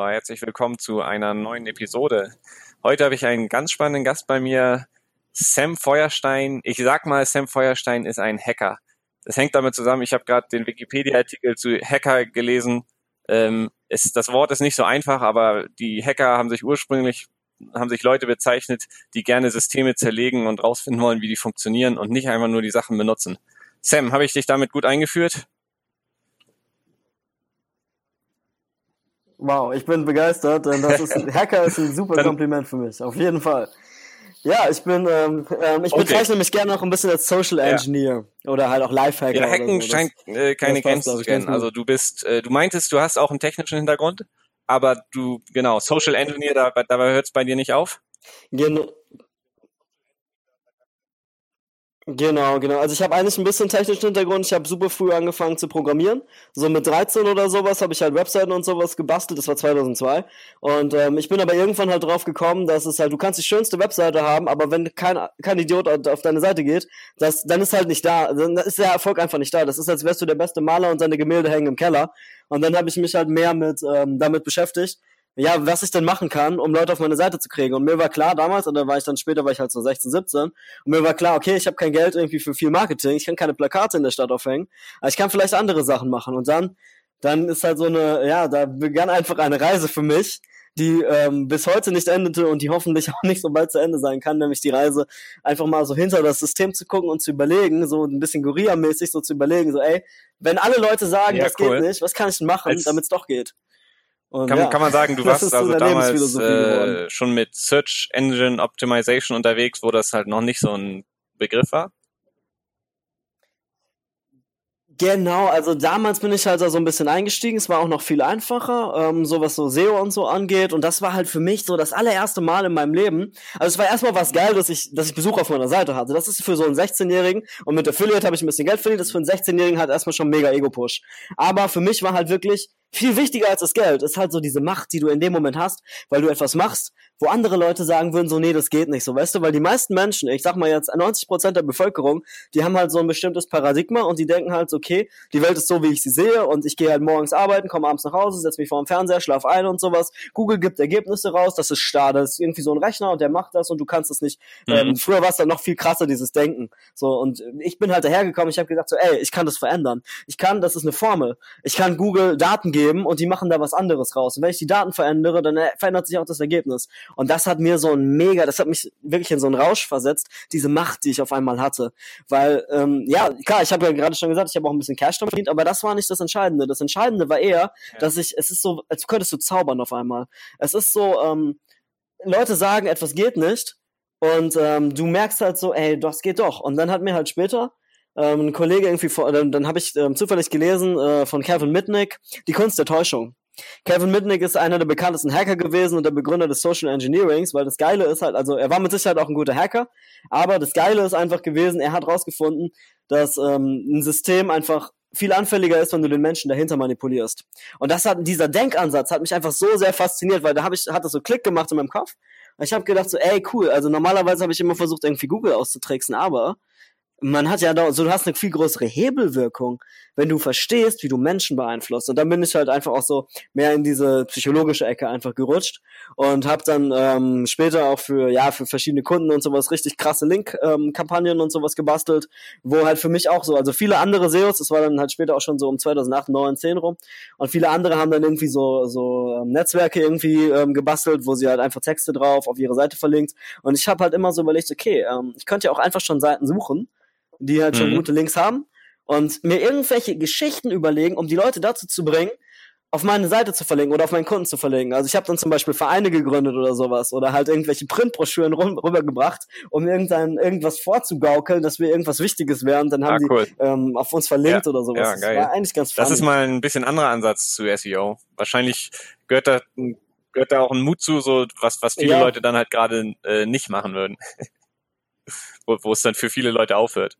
Herzlich willkommen zu einer neuen Episode. Heute habe ich einen ganz spannenden Gast bei mir, Sam Feuerstein. Ich sag mal, Sam Feuerstein ist ein Hacker. Das hängt damit zusammen, ich habe gerade den Wikipedia-Artikel zu Hacker gelesen. Ähm, ist, das Wort ist nicht so einfach, aber die Hacker haben sich ursprünglich, haben sich Leute bezeichnet, die gerne Systeme zerlegen und rausfinden wollen, wie die funktionieren und nicht einfach nur die Sachen benutzen. Sam, habe ich dich damit gut eingeführt? Wow, ich bin begeistert. Das ist, Hacker ist ein super Kompliment für mich, auf jeden Fall. Ja, ich bin, ähm, ähm, ich okay. bezeichne mich gerne noch ein bisschen als Social Engineer ja. oder halt auch Lifehacker. Ja, Hacken so. scheint äh, keine Grenzen zu kennen. Also du bist, äh, du meintest, du hast auch einen technischen Hintergrund, aber du, genau, Social Engineer, da, dabei hört es bei dir nicht auf? Genau, Genau, genau. Also ich habe eigentlich ein bisschen technischen Hintergrund. Ich habe super früh angefangen zu programmieren. So mit 13 oder sowas habe ich halt Webseiten und sowas gebastelt. Das war 2002. Und ähm, ich bin aber irgendwann halt drauf gekommen, dass es halt, du kannst die schönste Webseite haben, aber wenn kein, kein Idiot auf deine Seite geht, das, dann ist halt nicht da. Dann ist der Erfolg einfach nicht da. Das ist, als wärst du der beste Maler und seine Gemälde hängen im Keller. Und dann habe ich mich halt mehr mit ähm, damit beschäftigt ja, was ich denn machen kann, um Leute auf meine Seite zu kriegen. Und mir war klar damals, und dann war ich dann später, war ich halt so 16, 17, und mir war klar, okay, ich habe kein Geld irgendwie für viel Marketing, ich kann keine Plakate in der Stadt aufhängen, aber ich kann vielleicht andere Sachen machen. Und dann, dann ist halt so eine, ja, da begann einfach eine Reise für mich, die ähm, bis heute nicht endete und die hoffentlich auch nicht so bald zu Ende sein kann, nämlich die Reise einfach mal so hinter das System zu gucken und zu überlegen, so ein bisschen Gorilla-mäßig so zu überlegen, so ey, wenn alle Leute sagen, ja, das cool. geht nicht, was kann ich denn machen, damit es doch geht? Und kann, ja, kann man sagen, du warst also damals äh, schon mit Search Engine Optimization unterwegs, wo das halt noch nicht so ein Begriff war? Genau, also damals bin ich halt da so ein bisschen eingestiegen. Es war auch noch viel einfacher, ähm, so was so SEO und so angeht. Und das war halt für mich so das allererste Mal in meinem Leben. Also es war erstmal was geil, dass ich, dass ich Besuch auf meiner Seite hatte. Das ist für so einen 16-Jährigen und mit Affiliate habe ich ein bisschen Geld verdient. Das ist für einen 16-Jährigen halt erstmal schon mega Ego-Push. Aber für mich war halt wirklich viel wichtiger als das Geld ist halt so diese Macht, die du in dem Moment hast, weil du etwas machst, wo andere Leute sagen würden, so, nee, das geht nicht, so, weißt du, weil die meisten Menschen, ich sag mal jetzt 90 Prozent der Bevölkerung, die haben halt so ein bestimmtes Paradigma und die denken halt, okay, die Welt ist so, wie ich sie sehe und ich gehe halt morgens arbeiten, komme abends nach Hause, setze mich vor dem Fernseher, schlaf ein und sowas. Google gibt Ergebnisse raus, das ist starr, das ist irgendwie so ein Rechner und der macht das und du kannst es nicht. Mhm. Ähm, früher war es dann noch viel krasser, dieses Denken. So, und ich bin halt dahergekommen, ich habe gesagt so, ey, ich kann das verändern. Ich kann, das ist eine Formel. Ich kann Google Daten geben und die machen da was anderes raus. Und wenn ich die Daten verändere, dann verändert sich auch das Ergebnis. Und das hat mir so ein mega, das hat mich wirklich in so einen Rausch versetzt, diese Macht, die ich auf einmal hatte. Weil, ähm, ja, klar, ich habe ja gerade schon gesagt, ich habe auch ein bisschen Cash damit verdient, aber das war nicht das Entscheidende. Das Entscheidende war eher, ja. dass ich, es ist so, als könntest du zaubern auf einmal. Es ist so, ähm, Leute sagen, etwas geht nicht. Und ähm, du merkst halt so, ey, das geht doch. Und dann hat mir halt später ähm, ein Kollege irgendwie, vor, dann, dann habe ich ähm, zufällig gelesen äh, von Kevin Mitnick, Die Kunst der Täuschung. Kevin Mitnick ist einer der bekanntesten Hacker gewesen und der Begründer des Social Engineerings, weil das Geile ist halt, also er war mit Sicherheit auch ein guter Hacker, aber das Geile ist einfach gewesen, er hat rausgefunden, dass ähm, ein System einfach viel anfälliger ist, wenn du den Menschen dahinter manipulierst. Und das hat dieser Denkansatz hat mich einfach so sehr fasziniert, weil da habe ich hat das so Klick gemacht in meinem Kopf. Und ich habe gedacht so, ey cool, also normalerweise habe ich immer versucht irgendwie Google auszutricksen, aber man hat ja da, so du hast eine viel größere Hebelwirkung, wenn du verstehst, wie du Menschen beeinflusst. Und dann bin ich halt einfach auch so mehr in diese psychologische Ecke einfach gerutscht und habe dann ähm, später auch für ja für verschiedene Kunden und sowas richtig krasse Link-Kampagnen ähm, und sowas gebastelt, wo halt für mich auch so, also viele andere SEOs, das war dann halt später auch schon so um 2008, 9, 10 rum, und viele andere haben dann irgendwie so so ähm, Netzwerke irgendwie ähm, gebastelt, wo sie halt einfach Texte drauf auf ihre Seite verlinkt. Und ich habe halt immer so überlegt, okay, ähm, ich könnte ja auch einfach schon Seiten suchen die halt schon mhm. gute Links haben und mir irgendwelche Geschichten überlegen, um die Leute dazu zu bringen, auf meine Seite zu verlinken oder auf meinen Kunden zu verlinken. Also ich habe dann zum Beispiel Vereine gegründet oder sowas oder halt irgendwelche Printbroschüren rübergebracht, um irgendein irgendwas vorzugaukeln, dass wir irgendwas Wichtiges wären. Dann haben ah, cool. die ähm, auf uns verlinkt ja, oder sowas. Ja, geil. Das war eigentlich ganz funny. Das ist mal ein bisschen anderer Ansatz zu SEO. Wahrscheinlich gehört da gehört da auch ein Mut zu, so was was viele ja. Leute dann halt gerade äh, nicht machen würden, wo, wo es dann für viele Leute aufhört.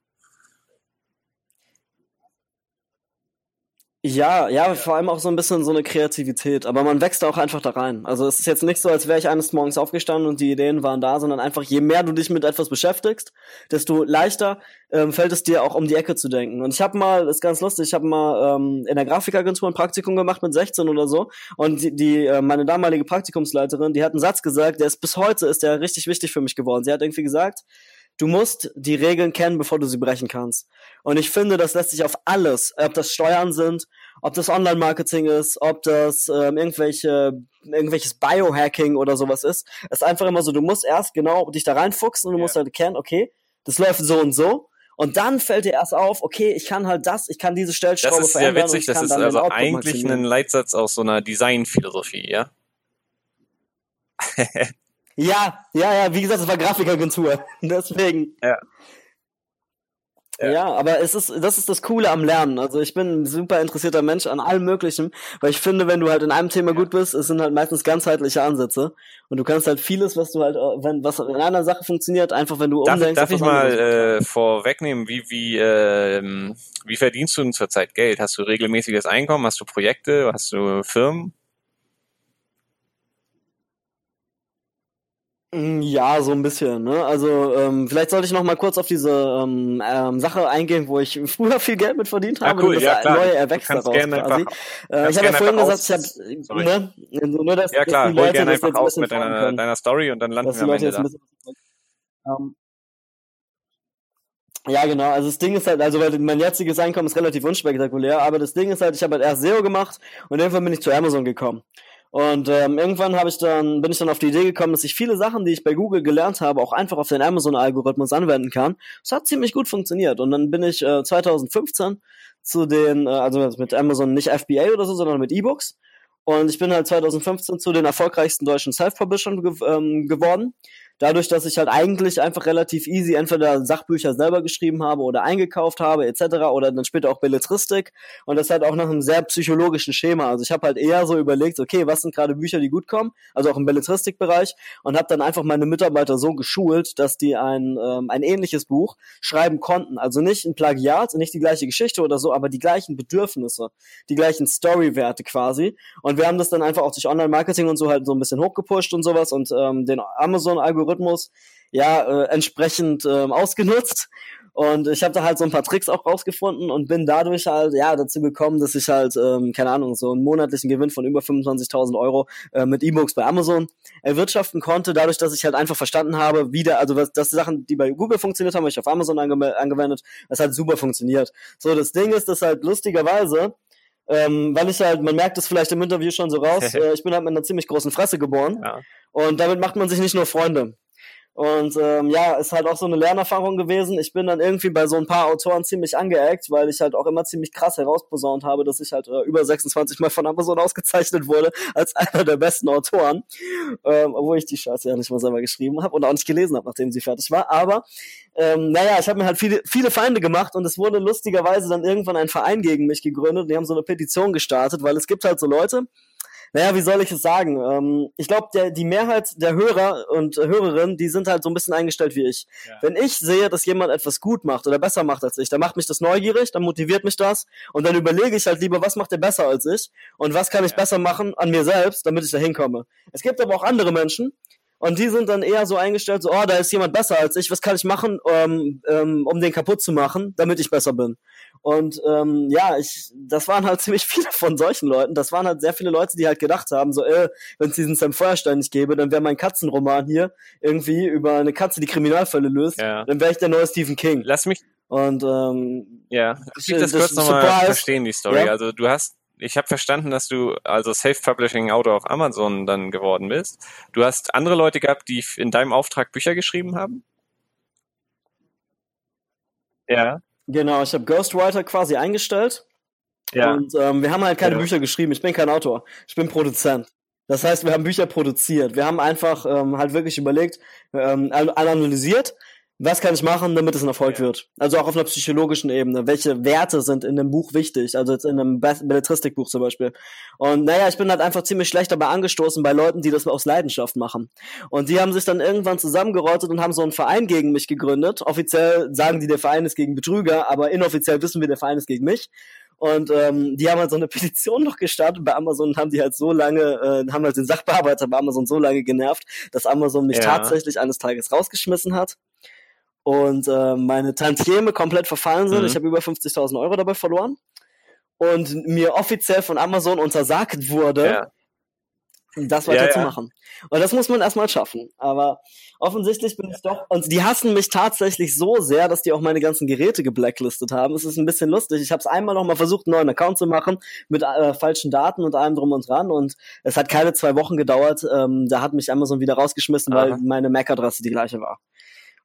Ja, ja, vor allem auch so ein bisschen so eine Kreativität. Aber man wächst auch einfach da rein. Also es ist jetzt nicht so, als wäre ich eines Morgens aufgestanden und die Ideen waren da, sondern einfach, je mehr du dich mit etwas beschäftigst, desto leichter ähm, fällt es dir auch um die Ecke zu denken. Und ich habe mal, ist ganz lustig, ich habe mal ähm, in der Grafikagentur ein Praktikum gemacht mit 16 oder so. Und die, die äh, meine damalige Praktikumsleiterin, die hat einen Satz gesagt, der ist bis heute ist der richtig wichtig für mich geworden. Sie hat irgendwie gesagt, du musst die Regeln kennen, bevor du sie brechen kannst. Und ich finde, das lässt sich auf alles, ob das Steuern sind, ob das Online-Marketing ist, ob das ähm, irgendwelche, irgendwelches Biohacking oder sowas ist. Es ist einfach immer so, du musst erst genau dich da reinfuchsen und du ja. musst halt kennen, okay, das läuft so und so. Und dann fällt dir erst auf, okay, ich kann halt das, ich kann diese Stellschraube verändern. Das ist sehr witzig, das ist also eigentlich ein Leitsatz aus so einer Designphilosophie, ja? Ja, ja, ja, wie gesagt, es war Grafikagentur. Deswegen. Ja. Ja. ja. aber es ist, das ist das Coole am Lernen. Also ich bin ein super interessierter Mensch an allem Möglichen, weil ich finde, wenn du halt in einem Thema gut bist, es sind halt meistens ganzheitliche Ansätze und du kannst halt vieles, was du halt, wenn was in einer Sache funktioniert, einfach wenn du darf, umdenkst. Darf ich mal äh, vorwegnehmen, wie wie äh, wie verdienst du denn zurzeit Geld? Hast du regelmäßiges Einkommen? Hast du Projekte? Hast du Firmen? Ja, so ein bisschen. Ne? Also ähm, vielleicht sollte ich noch mal kurz auf diese ähm, ähm, Sache eingehen, wo ich früher viel Geld mit verdient habe. Ja, cool, und das ja, klar. neue erwächst daraus gerne quasi. Äh, ich habe ja vorhin gesagt, ich habe ne, nur dass, ja klar, dass die Leute gerne das einfach ein aus mit deiner, deiner Story und dann landen wir am Ende da. Ähm, ja, genau. Also das Ding ist halt, also mein jetziges Einkommen ist relativ unspektakulär, aber das Ding ist halt, ich habe halt erst SEO gemacht und irgendwann bin ich zu Amazon gekommen. Und ähm, irgendwann habe ich dann, bin ich dann auf die Idee gekommen, dass ich viele Sachen, die ich bei Google gelernt habe, auch einfach auf den Amazon-Algorithmus anwenden kann. Das hat ziemlich gut funktioniert. Und dann bin ich äh, 2015 zu den, äh, also mit Amazon nicht FBA oder so, sondern mit E-Books. Und ich bin halt 2015 zu den erfolgreichsten deutschen Self-Publishern ge ähm, geworden dadurch, dass ich halt eigentlich einfach relativ easy entweder Sachbücher selber geschrieben habe oder eingekauft habe etc. oder dann später auch Belletristik und das halt auch nach einem sehr psychologischen Schema. Also ich habe halt eher so überlegt, okay, was sind gerade Bücher, die gut kommen, also auch im Belletristikbereich und habe dann einfach meine Mitarbeiter so geschult, dass die ein, ähm, ein ähnliches Buch schreiben konnten. Also nicht ein Plagiat, nicht die gleiche Geschichte oder so, aber die gleichen Bedürfnisse, die gleichen Storywerte quasi. Und wir haben das dann einfach auch durch Online-Marketing und so halt so ein bisschen hochgepusht und sowas und ähm, den Amazon-Algorithmus Algorithmus ja äh, entsprechend äh, ausgenutzt. Und ich habe da halt so ein paar Tricks auch rausgefunden und bin dadurch halt ja dazu gekommen, dass ich halt ähm, keine Ahnung so einen monatlichen Gewinn von über 25.000 Euro äh, mit E-Books bei Amazon erwirtschaften konnte, dadurch, dass ich halt einfach verstanden habe, wie der, also was, das Sachen, die bei Google funktioniert haben, habe ich auf Amazon ange angewendet, das hat super funktioniert. So das Ding ist, dass halt lustigerweise ähm, weil ich halt, man merkt es vielleicht im Interview schon so raus, äh, ich bin halt mit einer ziemlich großen Fresse geboren. Ja. Und damit macht man sich nicht nur Freunde. Und ähm, ja, ist halt auch so eine Lernerfahrung gewesen. Ich bin dann irgendwie bei so ein paar Autoren ziemlich angeeckt, weil ich halt auch immer ziemlich krass herausposaunt habe, dass ich halt äh, über 26 Mal von Amazon ausgezeichnet wurde als einer der besten Autoren. Ähm, obwohl ich die Scheiße ja nicht mal selber geschrieben habe und auch nicht gelesen habe, nachdem sie fertig war. Aber ähm, naja, ich habe mir halt viele, viele Feinde gemacht und es wurde lustigerweise dann irgendwann ein Verein gegen mich gegründet. Die haben so eine Petition gestartet, weil es gibt halt so Leute, naja, wie soll ich es sagen? Ähm, ich glaube, die Mehrheit der Hörer und Hörerinnen, die sind halt so ein bisschen eingestellt wie ich. Ja. Wenn ich sehe, dass jemand etwas gut macht oder besser macht als ich, dann macht mich das neugierig, dann motiviert mich das und dann überlege ich halt lieber, was macht der besser als ich und was kann ich ja. besser machen an mir selbst, damit ich da hinkomme. Es gibt aber auch andere Menschen, und die sind dann eher so eingestellt, so, oh, da ist jemand besser als ich, was kann ich machen, um, ähm, um den kaputt zu machen, damit ich besser bin. Und ähm, ja, ich, das waren halt ziemlich viele von solchen Leuten. Das waren halt sehr viele Leute, die halt gedacht haben, so, äh, wenn es diesen Sam Feuerstein nicht gäbe, dann wäre mein Katzenroman hier irgendwie über eine Katze, die Kriminalfälle löst, ja. dann wäre ich der neue Stephen King. Lass mich. Und ähm, ja, ich das, das kurz nochmal verstehen, die Story. Ja? Also du hast ich habe verstanden, dass du also Self-Publishing Autor auf Amazon dann geworden bist. Du hast andere Leute gehabt, die in deinem Auftrag Bücher geschrieben haben? Ja. Genau, ich habe Ghostwriter quasi eingestellt. Ja. Und ähm, wir haben halt keine ja. Bücher geschrieben. Ich bin kein Autor. Ich bin Produzent. Das heißt, wir haben Bücher produziert. Wir haben einfach ähm, halt wirklich überlegt, ähm, analysiert, was kann ich machen, damit es ein Erfolg ja. wird? Also auch auf einer psychologischen Ebene. Welche Werte sind in dem Buch wichtig? Also jetzt in einem Belletristikbuch zum Beispiel. Und naja, ich bin halt einfach ziemlich schlecht dabei angestoßen bei Leuten, die das aus Leidenschaft machen. Und die haben sich dann irgendwann zusammengerottet und haben so einen Verein gegen mich gegründet. Offiziell sagen die, der Verein ist gegen Betrüger, aber inoffiziell wissen wir, der Verein ist gegen mich. Und ähm, die haben halt so eine Petition noch gestartet. Bei Amazon haben die halt so lange, äh, haben halt den Sachbearbeiter bei Amazon so lange genervt, dass Amazon mich ja. tatsächlich eines Tages rausgeschmissen hat. Und äh, meine Tantieme komplett verfallen sind. Mhm. Ich habe über 50.000 Euro dabei verloren. Und mir offiziell von Amazon untersagt wurde, ja das weiterzumachen. Ja, ja. Und das muss man erstmal schaffen. Aber offensichtlich bin ich doch, und die hassen mich tatsächlich so sehr, dass die auch meine ganzen Geräte geblacklistet haben. Es ist ein bisschen lustig. Ich habe es einmal noch mal versucht, einen neuen Account zu machen mit äh, falschen Daten und allem drum und dran. Und es hat keine zwei Wochen gedauert. Ähm, da hat mich Amazon wieder rausgeschmissen, Aha. weil meine MAC-Adresse die gleiche war.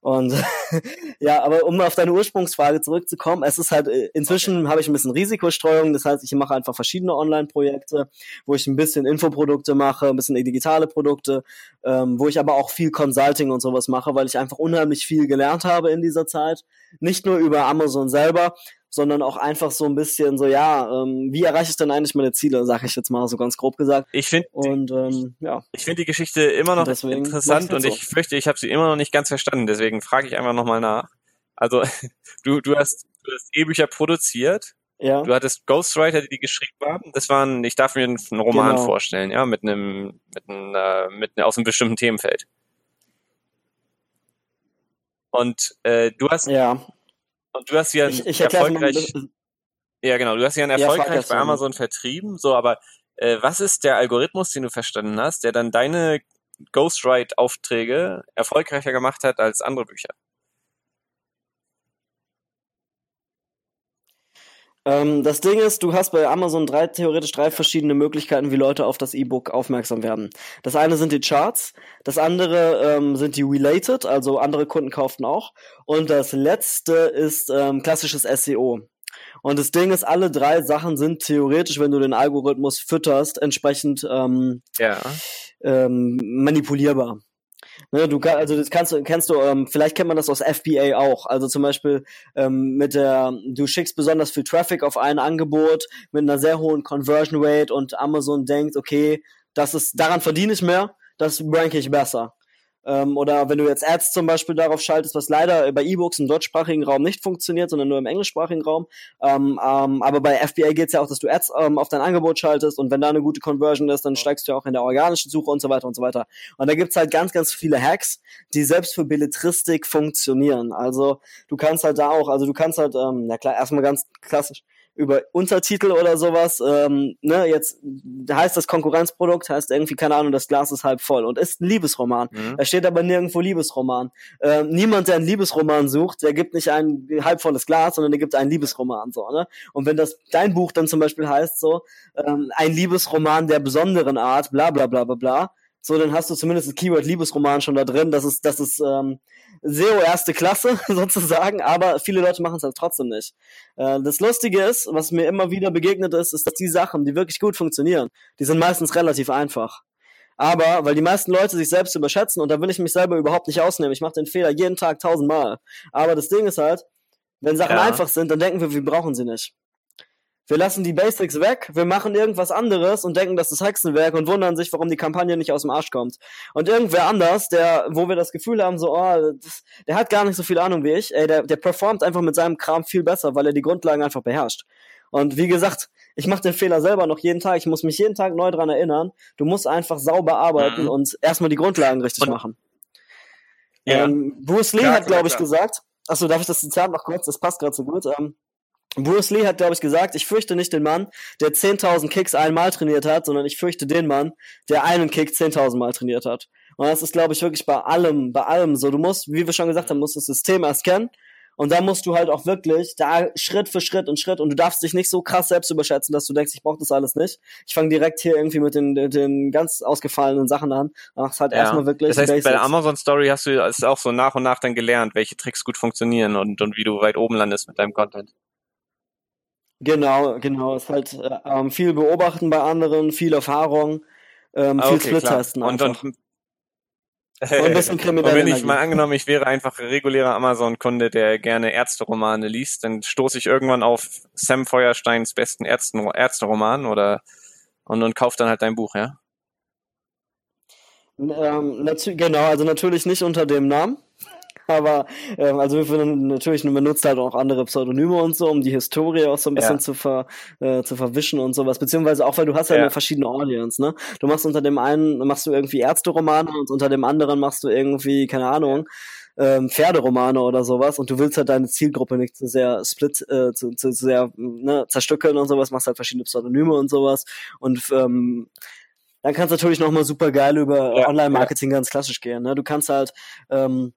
Und ja, aber um auf deine Ursprungsfrage zurückzukommen, es ist halt, äh, inzwischen okay. habe ich ein bisschen Risikostreuung, das heißt, ich mache einfach verschiedene Online-Projekte, wo ich ein bisschen Infoprodukte mache, ein bisschen digitale Produkte, ähm, wo ich aber auch viel Consulting und sowas mache, weil ich einfach unheimlich viel gelernt habe in dieser Zeit. Nicht nur über Amazon selber, sondern auch einfach so ein bisschen so, ja, ähm, wie erreiche ich denn eigentlich meine Ziele, sage ich jetzt mal so ganz grob gesagt. Ich finde und ähm, ja. Ich finde die Geschichte immer noch interessant und so. ich fürchte, ich habe sie immer noch nicht ganz verstanden, deswegen frage ich einfach nochmal nach. Also du, du hast, du hast E-Bücher produziert. Ja. Du hattest Ghostwriter, die die geschrieben haben. Das waren, ich darf mir einen Roman genau. vorstellen, ja, mit einem, mit einem, äh, mit einem, aus einem bestimmten Themenfeld. Und äh, du hast, ja. Und du hast ja ich, ich erfolgreich. Ja, genau. Du hast ja erfolgreich ja, bei Amazon vertrieben. So, aber äh, was ist der Algorithmus, den du verstanden hast, der dann deine Ghostwrite-Aufträge erfolgreicher gemacht hat als andere Bücher? Ähm, das Ding ist, du hast bei Amazon drei, theoretisch drei verschiedene Möglichkeiten, wie Leute auf das E-Book aufmerksam werden. Das eine sind die Charts, das andere ähm, sind die Related, also andere Kunden kauften auch. Und das letzte ist ähm, klassisches SEO. Und das Ding ist, alle drei Sachen sind theoretisch, wenn du den Algorithmus fütterst, entsprechend ähm, ja. ähm, manipulierbar. Ne, du also das kannst du, kennst du, ähm, vielleicht kennt man das aus FBA auch. Also zum Beispiel ähm, mit der, du schickst besonders viel Traffic auf ein Angebot mit einer sehr hohen Conversion Rate und Amazon denkt, okay, das ist, daran verdiene ich mehr, das ranke ich besser. Ähm, oder wenn du jetzt Ads zum Beispiel darauf schaltest, was leider bei E-Books im deutschsprachigen Raum nicht funktioniert, sondern nur im englischsprachigen Raum. Ähm, ähm, aber bei FBA geht es ja auch, dass du Ads ähm, auf dein Angebot schaltest und wenn da eine gute Conversion ist, dann steigst du ja auch in der organischen Suche und so weiter und so weiter. Und da gibt's halt ganz, ganz viele Hacks, die selbst für Belletristik funktionieren. Also du kannst halt da auch, also du kannst halt, ähm, na klar, erstmal ganz klassisch, über Untertitel oder sowas, ähm, ne, jetzt heißt das Konkurrenzprodukt, heißt irgendwie, keine Ahnung, das Glas ist halb voll und ist ein Liebesroman. Mhm. Da steht aber nirgendwo Liebesroman. Ähm, niemand, der einen Liebesroman sucht, der gibt nicht ein halb volles Glas, sondern der gibt einen Liebesroman, so, ne? Und wenn das dein Buch dann zum Beispiel heißt, so, ähm, ein Liebesroman der besonderen Art, bla bla bla bla bla, so, dann hast du zumindest das Keyword Liebesroman schon da drin. Das ist, das ist ähm, SEO erste Klasse sozusagen, aber viele Leute machen es halt trotzdem nicht. Äh, das Lustige ist, was mir immer wieder begegnet ist, ist, dass die Sachen, die wirklich gut funktionieren, die sind meistens relativ einfach. Aber weil die meisten Leute sich selbst überschätzen und da will ich mich selber überhaupt nicht ausnehmen. Ich mache den Fehler jeden Tag tausendmal. Aber das Ding ist halt, wenn Sachen ja. einfach sind, dann denken wir, wir brauchen sie nicht. Wir lassen die Basics weg, wir machen irgendwas anderes und denken, das ist Hexenwerk und wundern sich, warum die Kampagne nicht aus dem Arsch kommt. Und irgendwer anders, der, wo wir das Gefühl haben, so, oh, das, der hat gar nicht so viel Ahnung wie ich, ey, der, der performt einfach mit seinem Kram viel besser, weil er die Grundlagen einfach beherrscht. Und wie gesagt, ich mache den Fehler selber noch jeden Tag. Ich muss mich jeden Tag neu dran erinnern. Du musst einfach sauber arbeiten mhm. und erstmal die Grundlagen richtig und, machen. Ja. Ähm, Bruce Lee ja, hat, glaube ich, gesagt, achso, darf ich das Zitat noch kurz? Das passt gerade so gut. Ähm, Bruce Lee hat, glaube ich, gesagt, ich fürchte nicht den Mann, der 10.000 Kicks einmal trainiert hat, sondern ich fürchte den Mann, der einen Kick 10.000 Mal trainiert hat. Und das ist, glaube ich, wirklich bei allem, bei allem so. Du musst, wie wir schon gesagt haben, musst das System erst kennen. Und da musst du halt auch wirklich da Schritt für Schritt und Schritt und du darfst dich nicht so krass selbst überschätzen, dass du denkst, ich brauche das alles nicht. Ich fange direkt hier irgendwie mit den, den ganz ausgefallenen Sachen an. Mach's halt ja. erstmal wirklich. Das heißt, Basics. bei der Amazon Story hast du es auch so nach und nach dann gelernt, welche Tricks gut funktionieren und, und wie du weit oben landest mit deinem Content. Genau, genau. Es ist halt äh, ähm, viel beobachten bei anderen, viel Erfahrung, ähm, ah, viel okay, Split-Testen. Und, und, und ein bisschen kriminell. Und wenn ich mal angenommen, ich wäre einfach regulärer Amazon-Kunde, der gerne Ärzteromane liest, dann stoße ich irgendwann auf Sam Feuersteins besten Ärzten, Ärzteroman oder und, und kaufe dann halt dein Buch, ja? Ähm, genau, also natürlich nicht unter dem Namen. Aber ähm, also wir natürlich man benutzt halt auch andere Pseudonyme und so, um die Historie auch so ein bisschen ja. zu ver äh, zu verwischen und sowas, beziehungsweise auch weil du hast ja, ja. eine verschiedene Audience, ne? Du machst unter dem einen machst du irgendwie Ärzte-Romane und unter dem anderen machst du irgendwie keine Ahnung ähm, Pferderomane oder sowas und du willst halt deine Zielgruppe nicht zu sehr split, äh, zu, zu sehr ne, zerstückeln und sowas, machst halt verschiedene Pseudonyme und sowas und ähm, dann kannst du natürlich nochmal super geil über ja, Online-Marketing ja. ganz klassisch gehen. Ne? Du kannst halt ähm,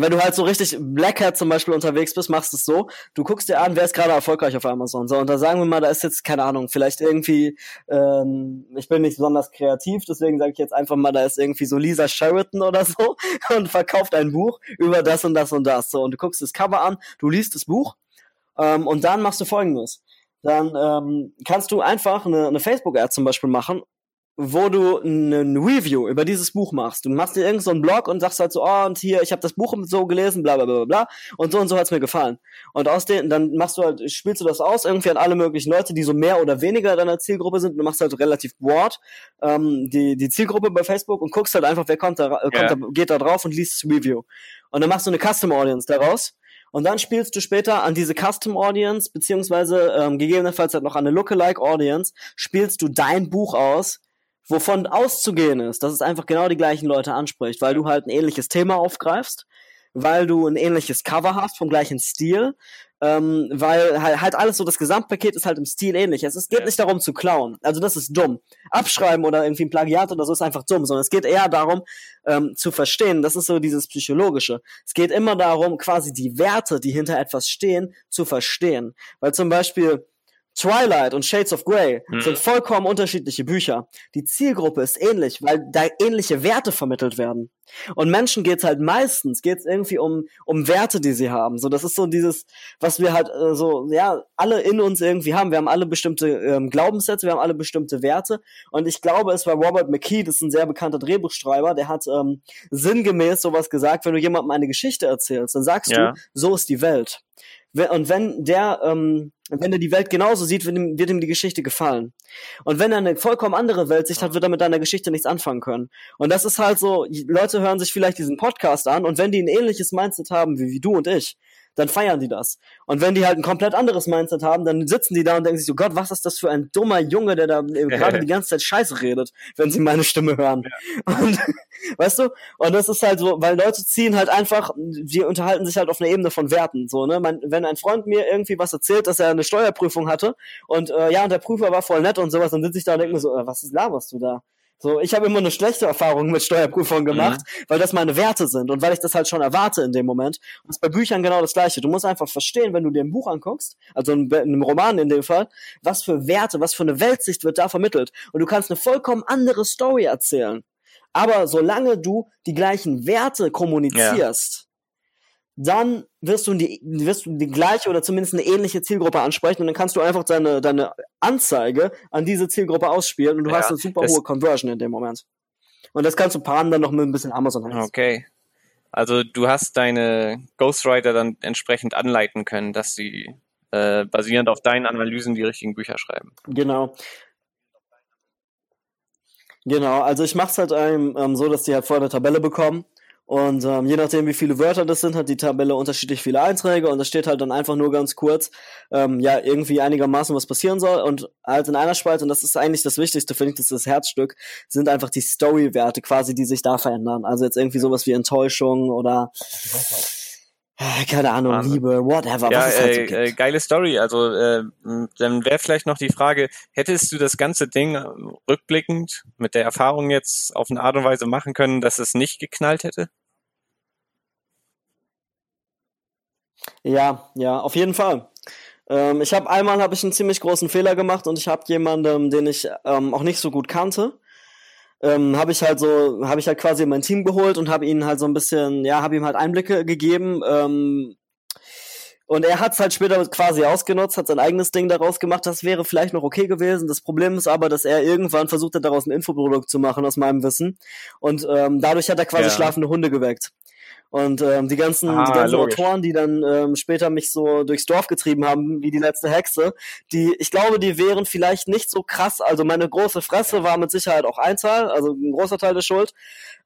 wenn du halt so richtig Black Hat zum Beispiel unterwegs bist, machst du es so, du guckst dir an, wer ist gerade erfolgreich auf Amazon. So, und da sagen wir mal, da ist jetzt, keine Ahnung, vielleicht irgendwie, ähm, ich bin nicht besonders kreativ, deswegen sage ich jetzt einfach mal, da ist irgendwie so Lisa Sheraton oder so und verkauft ein Buch über das und das und das. So, und du guckst das Cover an, du liest das Buch ähm, und dann machst du folgendes. Dann ähm, kannst du einfach eine, eine Facebook-Ad zum Beispiel machen wo du ein Review über dieses Buch machst. Du machst dir irgendeinen so Blog und sagst halt so, oh, und hier, ich habe das Buch so gelesen, bla bla bla bla, und so und so hat's mir gefallen. Und aus den, dann machst du halt, spielst du das aus irgendwie an alle möglichen Leute, die so mehr oder weniger deiner Zielgruppe sind. Du machst halt relativ broad ähm, die, die Zielgruppe bei Facebook und guckst halt einfach, wer kommt da, äh, kommt ja. da, geht da drauf und liest das Review. Und dann machst du eine Custom Audience daraus. Und dann spielst du später an diese Custom Audience, beziehungsweise ähm, gegebenenfalls halt noch an eine Lookalike Audience, spielst du dein Buch aus, wovon auszugehen ist, dass es einfach genau die gleichen Leute anspricht, weil du halt ein ähnliches Thema aufgreifst, weil du ein ähnliches Cover hast vom gleichen Stil, ähm, weil halt, halt alles so, das Gesamtpaket ist halt im Stil ähnlich. Es, es geht ja. nicht darum zu klauen. Also das ist dumm. Abschreiben oder irgendwie ein Plagiat oder so ist einfach dumm, sondern es geht eher darum, ähm, zu verstehen. Das ist so dieses Psychologische. Es geht immer darum, quasi die Werte, die hinter etwas stehen, zu verstehen. Weil zum Beispiel, Twilight und Shades of Grey mhm. sind vollkommen unterschiedliche Bücher. Die Zielgruppe ist ähnlich, weil da ähnliche Werte vermittelt werden. Und Menschen geht's halt meistens, geht's irgendwie um, um Werte, die sie haben. So, das ist so dieses, was wir halt äh, so, ja, alle in uns irgendwie haben. Wir haben alle bestimmte ähm, Glaubenssätze, wir haben alle bestimmte Werte. Und ich glaube, es war Robert McKee, das ist ein sehr bekannter Drehbuchschreiber, der hat ähm, sinngemäß sowas gesagt, wenn du jemandem eine Geschichte erzählst, dann sagst ja. du, so ist die Welt. Und wenn der, ähm, wenn er die Welt genauso sieht, wird ihm, wird ihm die Geschichte gefallen. Und wenn er eine vollkommen andere Weltsicht hat, wird er mit deiner Geschichte nichts anfangen können. Und das ist halt so, Leute hören sich vielleicht diesen Podcast an und wenn die ein ähnliches Mindset haben wie, wie du und ich, dann feiern die das. Und wenn die halt ein komplett anderes Mindset haben, dann sitzen die da und denken sich so, Gott, was ist das für ein dummer Junge, der da gerade die ganze Zeit Scheiße redet, wenn sie meine Stimme hören. Ja. Und, weißt du? Und das ist halt so, weil Leute ziehen halt einfach, die unterhalten sich halt auf einer Ebene von Werten, so, ne? Man, wenn ein Freund mir irgendwie was erzählt, dass er eine Steuerprüfung hatte und äh, ja, und der Prüfer war voll nett und sowas, dann sitze ich da und denke mir so, äh, was ist laberst du da? So, ich habe immer eine schlechte Erfahrung mit Steuerprüfungen gemacht, mhm. weil das meine Werte sind und weil ich das halt schon erwarte in dem Moment. Und das ist bei Büchern genau das gleiche. Du musst einfach verstehen, wenn du dir ein Buch anguckst, also in einem Roman in dem Fall, was für Werte, was für eine Weltsicht wird da vermittelt. Und du kannst eine vollkommen andere Story erzählen. Aber solange du die gleichen Werte kommunizierst, ja dann wirst du die, wirst du die gleiche oder zumindest eine ähnliche Zielgruppe ansprechen und dann kannst du einfach deine, deine Anzeige an diese Zielgruppe ausspielen und du ja, hast eine super hohe Conversion in dem Moment. Und das kannst du paaren dann noch mit ein bisschen Amazon Ads. Okay. Also du hast deine Ghostwriter dann entsprechend anleiten können, dass sie äh, basierend auf deinen Analysen die richtigen Bücher schreiben. Genau. Genau, also ich mache es halt einem ähm, so, dass die halt vorher eine Tabelle bekommen und ähm, je nachdem, wie viele Wörter das sind, hat die Tabelle unterschiedlich viele Einträge und da steht halt dann einfach nur ganz kurz, ähm, ja, irgendwie einigermaßen was passieren soll. Und halt in einer Spalte, und das ist eigentlich das Wichtigste, finde ich, das ist das Herzstück, sind einfach die Story-Werte quasi, die sich da verändern. Also jetzt irgendwie sowas wie Enttäuschung oder keine Ahnung, Wahnsinn. Liebe, whatever. Ja, was halt so äh, äh, geile Story. Also äh, dann wäre vielleicht noch die Frage, hättest du das ganze Ding rückblickend mit der Erfahrung jetzt auf eine Art und Weise machen können, dass es nicht geknallt hätte? Ja, ja, auf jeden Fall. Ähm, ich habe einmal habe ich einen ziemlich großen Fehler gemacht und ich habe jemanden, den ich ähm, auch nicht so gut kannte, ähm, habe ich halt so, habe ich halt quasi mein Team geholt und habe ihnen halt so ein bisschen, ja, habe ihm halt Einblicke gegeben. Ähm, und er hat es halt später quasi ausgenutzt, hat sein eigenes Ding daraus gemacht. Das wäre vielleicht noch okay gewesen. Das Problem ist aber, dass er irgendwann versucht hat, daraus ein Infoprodukt zu machen, aus meinem Wissen. Und ähm, dadurch hat er quasi ja. schlafende Hunde geweckt. Und ähm, die ganzen, ah, die ganzen Autoren, die dann ähm, später mich so durchs Dorf getrieben haben, wie die letzte Hexe, die, ich glaube, die wären vielleicht nicht so krass. Also meine große Fresse war mit Sicherheit auch ein Teil, also ein großer Teil der Schuld.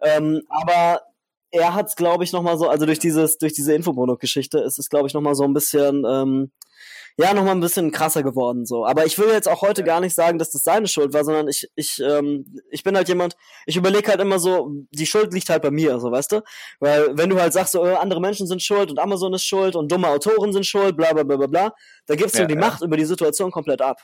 Ähm, aber er hat's, glaube ich, nochmal so, also durch dieses, durch diese Infoprodukt-Geschichte ist es, glaube ich, nochmal so ein bisschen, ähm, ja, nochmal ein bisschen krasser geworden, so. Aber ich will jetzt auch heute gar nicht sagen, dass das seine Schuld war, sondern ich, ich, ähm, ich bin halt jemand, ich überlege halt immer so, die Schuld liegt halt bei mir, so, weißt du? Weil, wenn du halt sagst, so, äh, andere Menschen sind schuld und Amazon ist schuld und dumme Autoren sind schuld, bla, bla, bla, bla, bla, da gibst ja, du die ja. Macht über die Situation komplett ab.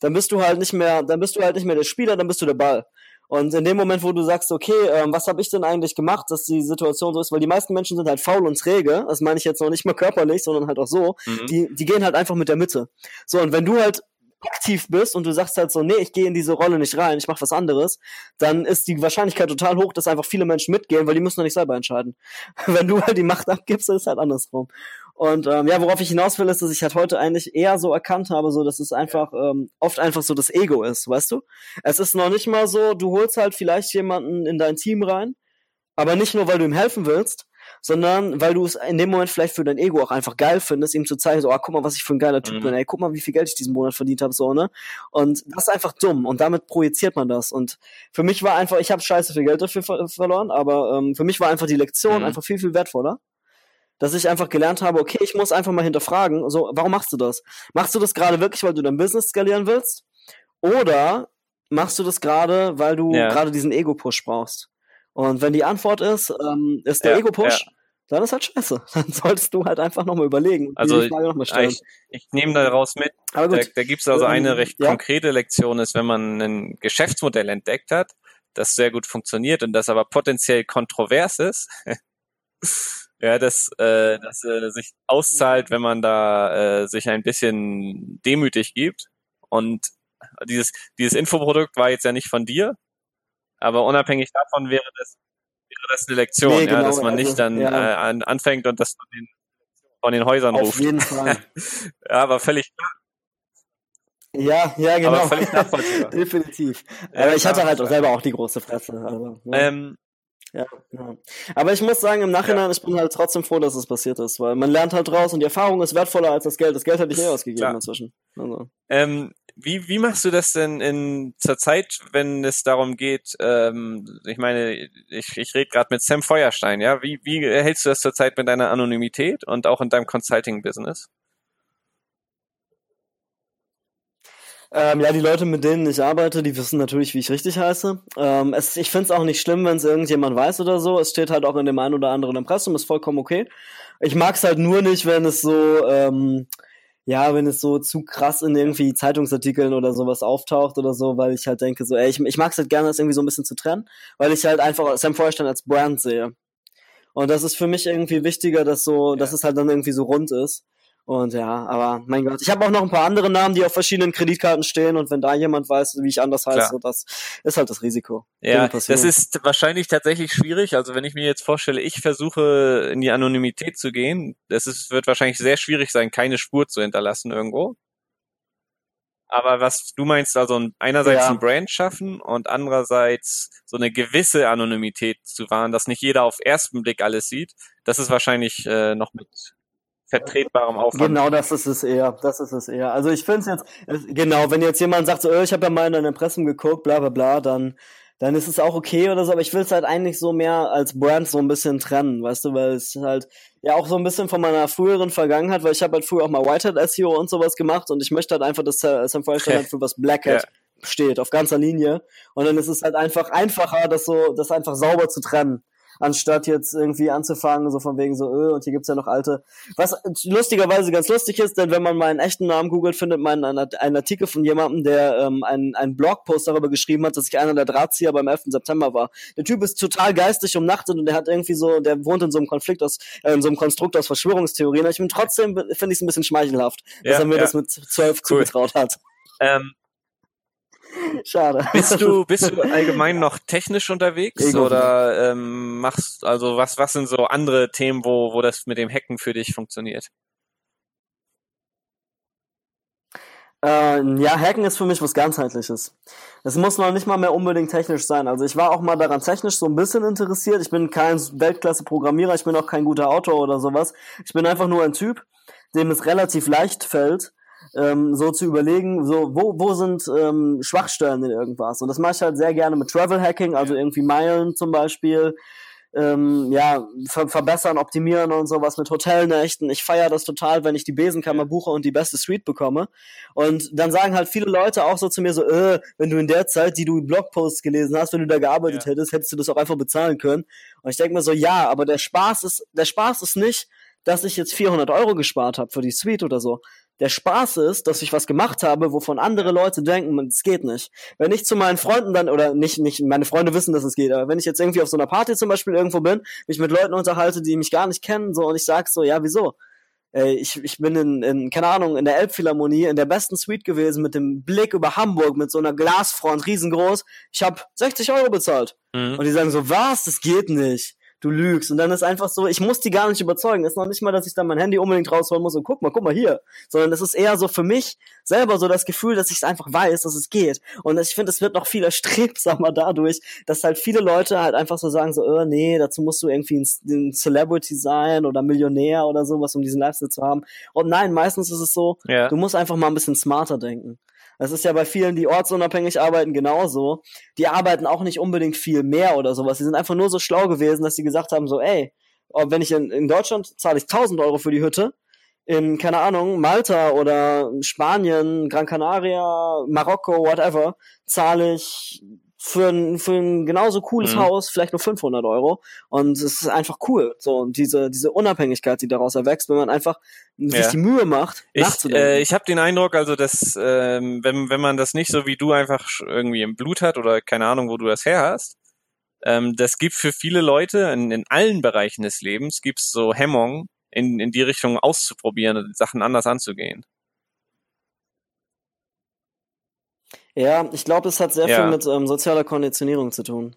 Dann bist du halt nicht mehr, dann bist du halt nicht mehr der Spieler, dann bist du der Ball. Und in dem Moment, wo du sagst, okay, ähm, was habe ich denn eigentlich gemacht, dass die Situation so ist, weil die meisten Menschen sind halt faul und träge, das meine ich jetzt noch nicht mal körperlich, sondern halt auch so, mhm. die, die gehen halt einfach mit der Mitte. So, und wenn du halt aktiv bist und du sagst halt so, nee, ich gehe in diese Rolle nicht rein, ich mache was anderes, dann ist die Wahrscheinlichkeit total hoch, dass einfach viele Menschen mitgehen, weil die müssen doch nicht selber entscheiden. Wenn du halt die Macht abgibst, dann ist halt andersrum. Und ähm, ja, worauf ich hinaus will, ist, dass ich halt heute eigentlich eher so erkannt habe, so dass es einfach ähm, oft einfach so das Ego ist, weißt du? Es ist noch nicht mal so, du holst halt vielleicht jemanden in dein Team rein, aber nicht nur, weil du ihm helfen willst, sondern weil du es in dem Moment vielleicht für dein Ego auch einfach geil findest, ihm zu zeigen, so, ah, guck mal, was ich für ein geiler Typ mhm. bin, ey, guck mal, wie viel Geld ich diesen Monat verdient habe, so, ne? Und das ist einfach dumm und damit projiziert man das. Und für mich war einfach, ich habe scheiße viel Geld dafür ver verloren, aber ähm, für mich war einfach die Lektion mhm. einfach viel, viel wertvoller dass ich einfach gelernt habe, okay, ich muss einfach mal hinterfragen, so, warum machst du das? Machst du das gerade wirklich, weil du dein Business skalieren willst? Oder machst du das gerade, weil du ja. gerade diesen Ego-Push brauchst? Und wenn die Antwort ist, ähm, ist der ja, Ego-Push, ja. dann ist halt scheiße. Dann solltest du halt einfach nochmal überlegen. Also ich, ich nehme daraus mit, da, da gibt es also eine ähm, recht konkrete Lektion, ist, wenn man ein Geschäftsmodell entdeckt hat, das sehr gut funktioniert und das aber potenziell kontrovers ist, ja, dass äh, das äh, sich auszahlt, wenn man da äh, sich ein bisschen demütig gibt. Und dieses, dieses Infoprodukt war jetzt ja nicht von dir, aber unabhängig davon wäre das, wäre das eine Lektion, nee, genau, ja, dass man also, nicht dann ja. äh, an, anfängt und das von den, von den Häusern Auf ruft. Auf jeden Fall. ja, aber völlig klar. Ja, ja, genau. Aber völlig nachvollziehbar. Definitiv. Ja, aber ich hatte halt auch selber auch die große Fresse. Also, ja. ähm, ja, ja. Aber ich muss sagen, im Nachhinein, ja. ich bin halt trotzdem froh, dass es passiert ist, weil man lernt halt raus und die Erfahrung ist wertvoller als das Geld. Das Geld hätte ich eh ausgegeben Klar. inzwischen. Also. Ähm, wie, wie machst du das denn in zur Zeit, wenn es darum geht, ähm, ich meine, ich, ich rede gerade mit Sam Feuerstein, ja? Wie, wie hältst du das zur Zeit mit deiner Anonymität und auch in deinem Consulting-Business? Ähm, ja, die Leute, mit denen ich arbeite, die wissen natürlich, wie ich richtig heiße. Ähm, es, ich finde es auch nicht schlimm, wenn es irgendjemand weiß oder so. Es steht halt auch in dem einen oder anderen Impressum, ist vollkommen okay. Ich mag es halt nur nicht, wenn es so, ähm, ja, wenn es so zu krass in irgendwie Zeitungsartikeln oder sowas auftaucht oder so, weil ich halt denke, so, ey, ich, ich mag es halt gerne, das irgendwie so ein bisschen zu trennen, weil ich halt einfach Sam Feuerstein als Brand sehe. Und das ist für mich irgendwie wichtiger, dass so, ja. dass es halt dann irgendwie so rund ist. Und ja, aber mein Gott, ich habe auch noch ein paar andere Namen, die auf verschiedenen Kreditkarten stehen und wenn da jemand weiß, wie ich anders heiße, Klar. das ist halt das Risiko. Ja, das ist wahrscheinlich tatsächlich schwierig. Also wenn ich mir jetzt vorstelle, ich versuche in die Anonymität zu gehen, das ist, wird wahrscheinlich sehr schwierig sein, keine Spur zu hinterlassen irgendwo. Aber was du meinst, also einerseits ja. ein Brand schaffen und andererseits so eine gewisse Anonymität zu wahren, dass nicht jeder auf ersten Blick alles sieht, das ist wahrscheinlich äh, noch mit vertretbarem Aufwand. Genau, das ist es eher. Das ist es eher. Also ich finde es jetzt, genau, wenn jetzt jemand sagt, so, oh, ich habe ja mal in deinem Impressum geguckt, bla bla bla, dann, dann ist es auch okay oder so, aber ich will es halt eigentlich so mehr als Brand so ein bisschen trennen, weißt du, weil es halt ja auch so ein bisschen von meiner früheren Vergangenheit, weil ich habe halt früher auch mal Whitehead SEO und sowas gemacht und ich möchte halt einfach, dass Sam Feuerstein halt für was Blackhead ja. steht, auf ganzer Linie. Und dann ist es halt einfach einfacher, das so, das einfach sauber zu trennen anstatt jetzt irgendwie anzufangen, so von wegen so, öh, und hier gibt's ja noch alte. Was lustigerweise ganz lustig ist, denn wenn man meinen echten Namen googelt, findet man einen, einen Artikel von jemandem, der ähm, einen, einen Blogpost darüber geschrieben hat, dass ich einer der Drahtzieher beim 11. September war. Der Typ ist total geistig umnachtet und der hat irgendwie so, der wohnt in so einem Konflikt aus, äh, in so einem Konstrukt aus Verschwörungstheorien. Ich bin trotzdem, finde ich es ein bisschen schmeichelhaft, ja, dass er mir ja. das mit zwölf cool. zugetraut hat. Ähm, Schade. Bist du, bist du allgemein noch technisch unterwegs Ego. oder ähm, machst also was was sind so andere Themen, wo wo das mit dem Hacken für dich funktioniert? Äh, ja, Hacken ist für mich was ganzheitliches. Es muss noch nicht mal mehr unbedingt technisch sein. Also ich war auch mal daran technisch so ein bisschen interessiert. Ich bin kein Weltklasse-Programmierer, ich bin auch kein guter Autor oder sowas. Ich bin einfach nur ein Typ, dem es relativ leicht fällt, ähm, so zu überlegen, so wo, wo sind ähm, Schwachstellen in irgendwas. Und das mache ich halt sehr gerne mit Travel Hacking, also irgendwie Meilen zum Beispiel. ähm, ja, ver verbessern, optimieren und sowas mit Hotelnächten. Ich feiere das total, wenn ich die Besenkammer buche und die beste Suite bekomme. Und dann sagen halt viele Leute auch so zu mir so, äh, wenn du in der Zeit, die du Blogposts gelesen hast, wenn du da gearbeitet ja. hättest, hättest du das auch einfach bezahlen können. Und ich denke mir so, ja, aber der Spaß ist, der Spaß ist nicht, dass ich jetzt 400 Euro gespart habe für die Suite oder so. Der Spaß ist, dass ich was gemacht habe, wovon andere Leute denken, es geht nicht. Wenn ich zu meinen Freunden dann, oder nicht, nicht, meine Freunde wissen, dass es geht, aber wenn ich jetzt irgendwie auf so einer Party zum Beispiel irgendwo bin, mich mit Leuten unterhalte, die mich gar nicht kennen, so, und ich sag so, ja, wieso? ich, ich bin in, in, keine Ahnung, in der Elbphilharmonie, in der besten Suite gewesen, mit dem Blick über Hamburg, mit so einer Glasfront, riesengroß. Ich habe 60 Euro bezahlt. Mhm. Und die sagen so, was? Das geht nicht du lügst. Und dann ist einfach so, ich muss die gar nicht überzeugen. Es ist noch nicht mal, dass ich dann mein Handy unbedingt rausholen muss und guck mal, guck mal hier. Sondern es ist eher so für mich selber so das Gefühl, dass ich es einfach weiß, dass es geht. Und ich finde, es wird noch viel erstrebsamer dadurch, dass halt viele Leute halt einfach so sagen, so, äh, nee, dazu musst du irgendwie ein, ein Celebrity sein oder Millionär oder sowas, um diesen Lifestyle zu haben. Und nein, meistens ist es so, ja. du musst einfach mal ein bisschen smarter denken. Das ist ja bei vielen, die ortsunabhängig arbeiten, genauso. Die arbeiten auch nicht unbedingt viel mehr oder sowas. Die sind einfach nur so schlau gewesen, dass sie gesagt haben, so, ey, wenn ich in, in Deutschland zahle ich 1000 Euro für die Hütte, in, keine Ahnung, Malta oder Spanien, Gran Canaria, Marokko, whatever, zahle ich für ein, für ein genauso cooles mhm. Haus vielleicht nur 500 Euro. Und es ist einfach cool. So, und diese, diese Unabhängigkeit, die daraus erwächst, wenn man einfach ja. sich die Mühe macht, ich, nachzudenken. Äh, ich habe den Eindruck, also, dass, ähm, wenn, wenn man das nicht so wie du einfach irgendwie im Blut hat oder keine Ahnung, wo du das her hast, ähm, das gibt für viele Leute in, in allen Bereichen des Lebens, gibt's so Hemmungen, in, in die Richtung auszuprobieren und Sachen anders anzugehen. Ja, ich glaube, es hat sehr ja. viel mit ähm, sozialer Konditionierung zu tun.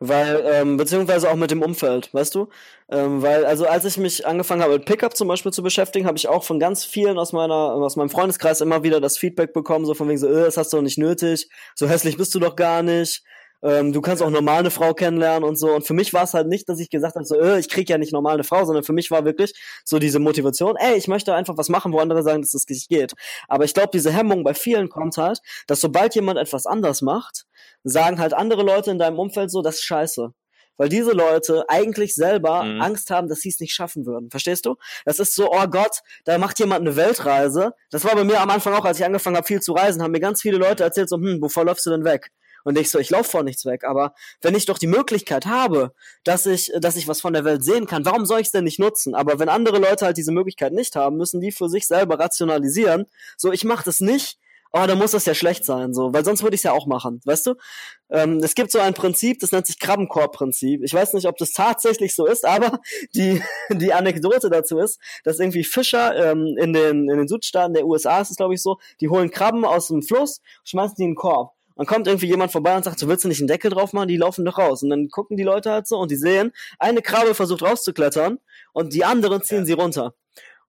Weil, ähm, beziehungsweise auch mit dem Umfeld, weißt du? Ähm, weil, also als ich mich angefangen habe, mit Pickup zum Beispiel zu beschäftigen, habe ich auch von ganz vielen aus meiner, aus meinem Freundeskreis immer wieder das Feedback bekommen, so von wegen so, äh, das hast du doch nicht nötig, so hässlich bist du doch gar nicht. Ähm, du kannst auch normal eine Frau kennenlernen und so. Und für mich war es halt nicht, dass ich gesagt habe, so, äh, ich krieg ja nicht normal eine Frau, sondern für mich war wirklich so diese Motivation, ey, ich möchte einfach was machen, wo andere sagen, dass das nicht geht. Aber ich glaube, diese Hemmung bei vielen kommt halt, dass sobald jemand etwas anders macht, sagen halt andere Leute in deinem Umfeld so, das ist scheiße weil diese Leute eigentlich selber mhm. Angst haben, dass sie es nicht schaffen würden. Verstehst du? Das ist so, oh Gott, da macht jemand eine Weltreise. Das war bei mir am Anfang auch, als ich angefangen habe, viel zu reisen, haben mir ganz viele Leute erzählt, so, hm, wovor läufst du denn weg? Und ich so, ich laufe vor nichts weg. Aber wenn ich doch die Möglichkeit habe, dass ich, dass ich was von der Welt sehen kann, warum soll ich es denn nicht nutzen? Aber wenn andere Leute halt diese Möglichkeit nicht haben, müssen die für sich selber rationalisieren. So, ich mache das nicht, oh, dann muss das ja schlecht sein, so, weil sonst würde ich es ja auch machen, weißt du? Ähm, es gibt so ein Prinzip, das nennt sich Krabbenkorb-Prinzip. Ich weiß nicht, ob das tatsächlich so ist, aber die, die Anekdote dazu ist, dass irgendwie Fischer ähm, in, den, in den Südstaaten der USA ist es, glaube ich, so, die holen Krabben aus dem Fluss, schmeißen die in den Korb. Dann kommt irgendwie jemand vorbei und sagt, so willst du nicht einen Deckel drauf machen? Die laufen doch raus. Und dann gucken die Leute halt so und die sehen, eine Krabbe versucht rauszuklettern und die anderen ziehen ja. sie runter.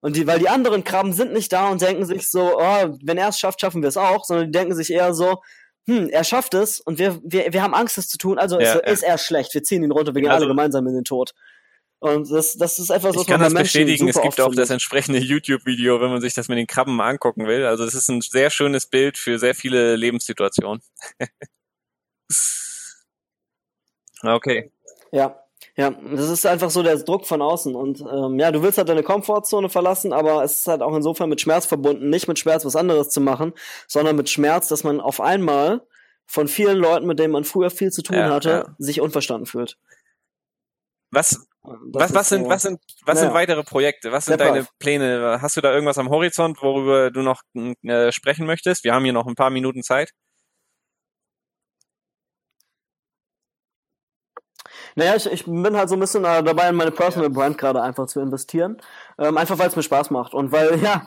Und die, weil die anderen Krabben sind nicht da und denken sich so, oh, wenn er es schafft, schaffen wir es auch, sondern die denken sich eher so, hm, er schafft es und wir, wir, wir haben Angst, es zu tun, also ja, ist, ja. ist er schlecht. Wir ziehen ihn runter, wir gehen also, alle gemeinsam in den Tod. Und das, das ist einfach so. Ich kann das Menschen bestätigen. Es gibt auch das entsprechende YouTube-Video, wenn man sich das mit den Krabben mal angucken will. Also es ist ein sehr schönes Bild für sehr viele Lebenssituationen. okay. Ja, ja, das ist einfach so der Druck von außen. Und ähm, ja, du willst halt deine Komfortzone verlassen, aber es ist halt auch insofern mit Schmerz verbunden, nicht mit Schmerz was anderes zu machen, sondern mit Schmerz, dass man auf einmal von vielen Leuten, mit denen man früher viel zu tun ja, hatte, ja. sich unverstanden fühlt. Was, was, was sind, was sind, was naja. sind weitere Projekte? Was sind Step deine Pläne? Hast du da irgendwas am Horizont, worüber du noch äh, sprechen möchtest? Wir haben hier noch ein paar Minuten Zeit. Naja, ich, ich bin halt so ein bisschen äh, dabei, in meine Personal Brand gerade einfach zu investieren. Ähm, einfach weil es mir Spaß macht. Und weil, ja,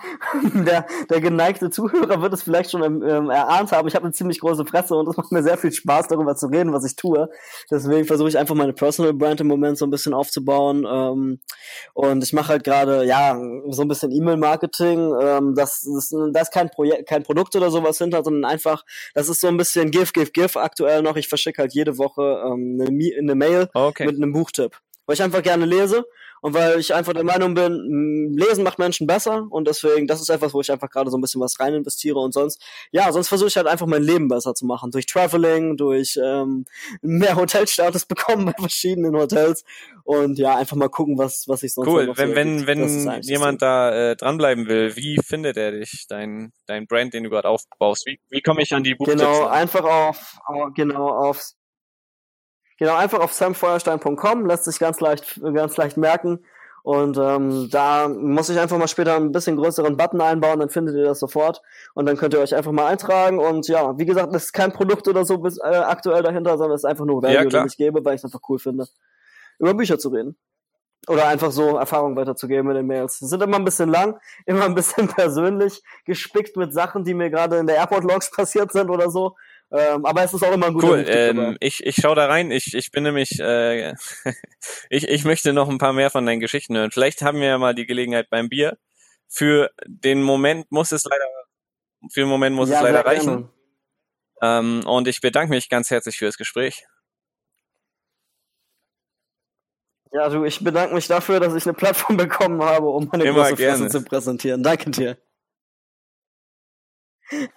der, der geneigte Zuhörer wird es vielleicht schon ähm, erahnt haben. Ich habe eine ziemlich große Fresse und es macht mir sehr viel Spaß, darüber zu reden, was ich tue. Deswegen versuche ich einfach meine Personal Brand im Moment so ein bisschen aufzubauen. Ähm, und ich mache halt gerade, ja, so ein bisschen E-Mail-Marketing. Ähm, das, das, das ist kein Projekt, kein Produkt oder sowas hinter, sondern einfach, das ist so ein bisschen Give, Give, Give aktuell noch. Ich verschicke halt jede Woche ähm, eine, eine Mail okay. mit einem Buchtipp. weil ich einfach gerne lese und weil ich einfach der Meinung bin, lesen macht Menschen besser und deswegen, das ist etwas, wo ich einfach gerade so ein bisschen was rein investiere und sonst, ja, sonst versuche ich halt einfach mein Leben besser zu machen. Durch Traveling, durch ähm, mehr Hotelstatus bekommen bei verschiedenen Hotels und ja, einfach mal gucken, was, was ich sonst Cool, wenn, so wenn, wenn jemand da äh, dranbleiben will, wie findet er dich, dein, dein Brand, den du gerade aufbaust? Wie, wie komme ich an die Buchtipps? Genau, einfach auf, genau, auf Genau, einfach auf samfeuerstein.com, lässt sich ganz leicht, ganz leicht merken. Und ähm, da muss ich einfach mal später ein bisschen größeren Button einbauen, dann findet ihr das sofort. Und dann könnt ihr euch einfach mal eintragen. Und ja, wie gesagt, das ist kein Produkt oder so bis, äh, aktuell dahinter, sondern es ist einfach nur Value, ja, den ich gebe, weil ich es einfach cool finde, über Bücher zu reden. Oder einfach so Erfahrungen weiterzugeben in den Mails. Die sind immer ein bisschen lang, immer ein bisschen persönlich, gespickt mit Sachen, die mir gerade in der Airport Logs passiert sind oder so. Ähm, aber es ist auch immer ein guter Cool, ähm, ich, ich schau da rein. Ich, ich bin nämlich, äh, ich, ich möchte noch ein paar mehr von deinen Geschichten hören. Vielleicht haben wir ja mal die Gelegenheit beim Bier. Für den Moment muss es leider, für den Moment muss ja, es leider reichen. Ähm, und ich bedanke mich ganz herzlich für das Gespräch. Ja, du, ich bedanke mich dafür, dass ich eine Plattform bekommen habe, um meine Immer große Fresse zu präsentieren. Danke dir.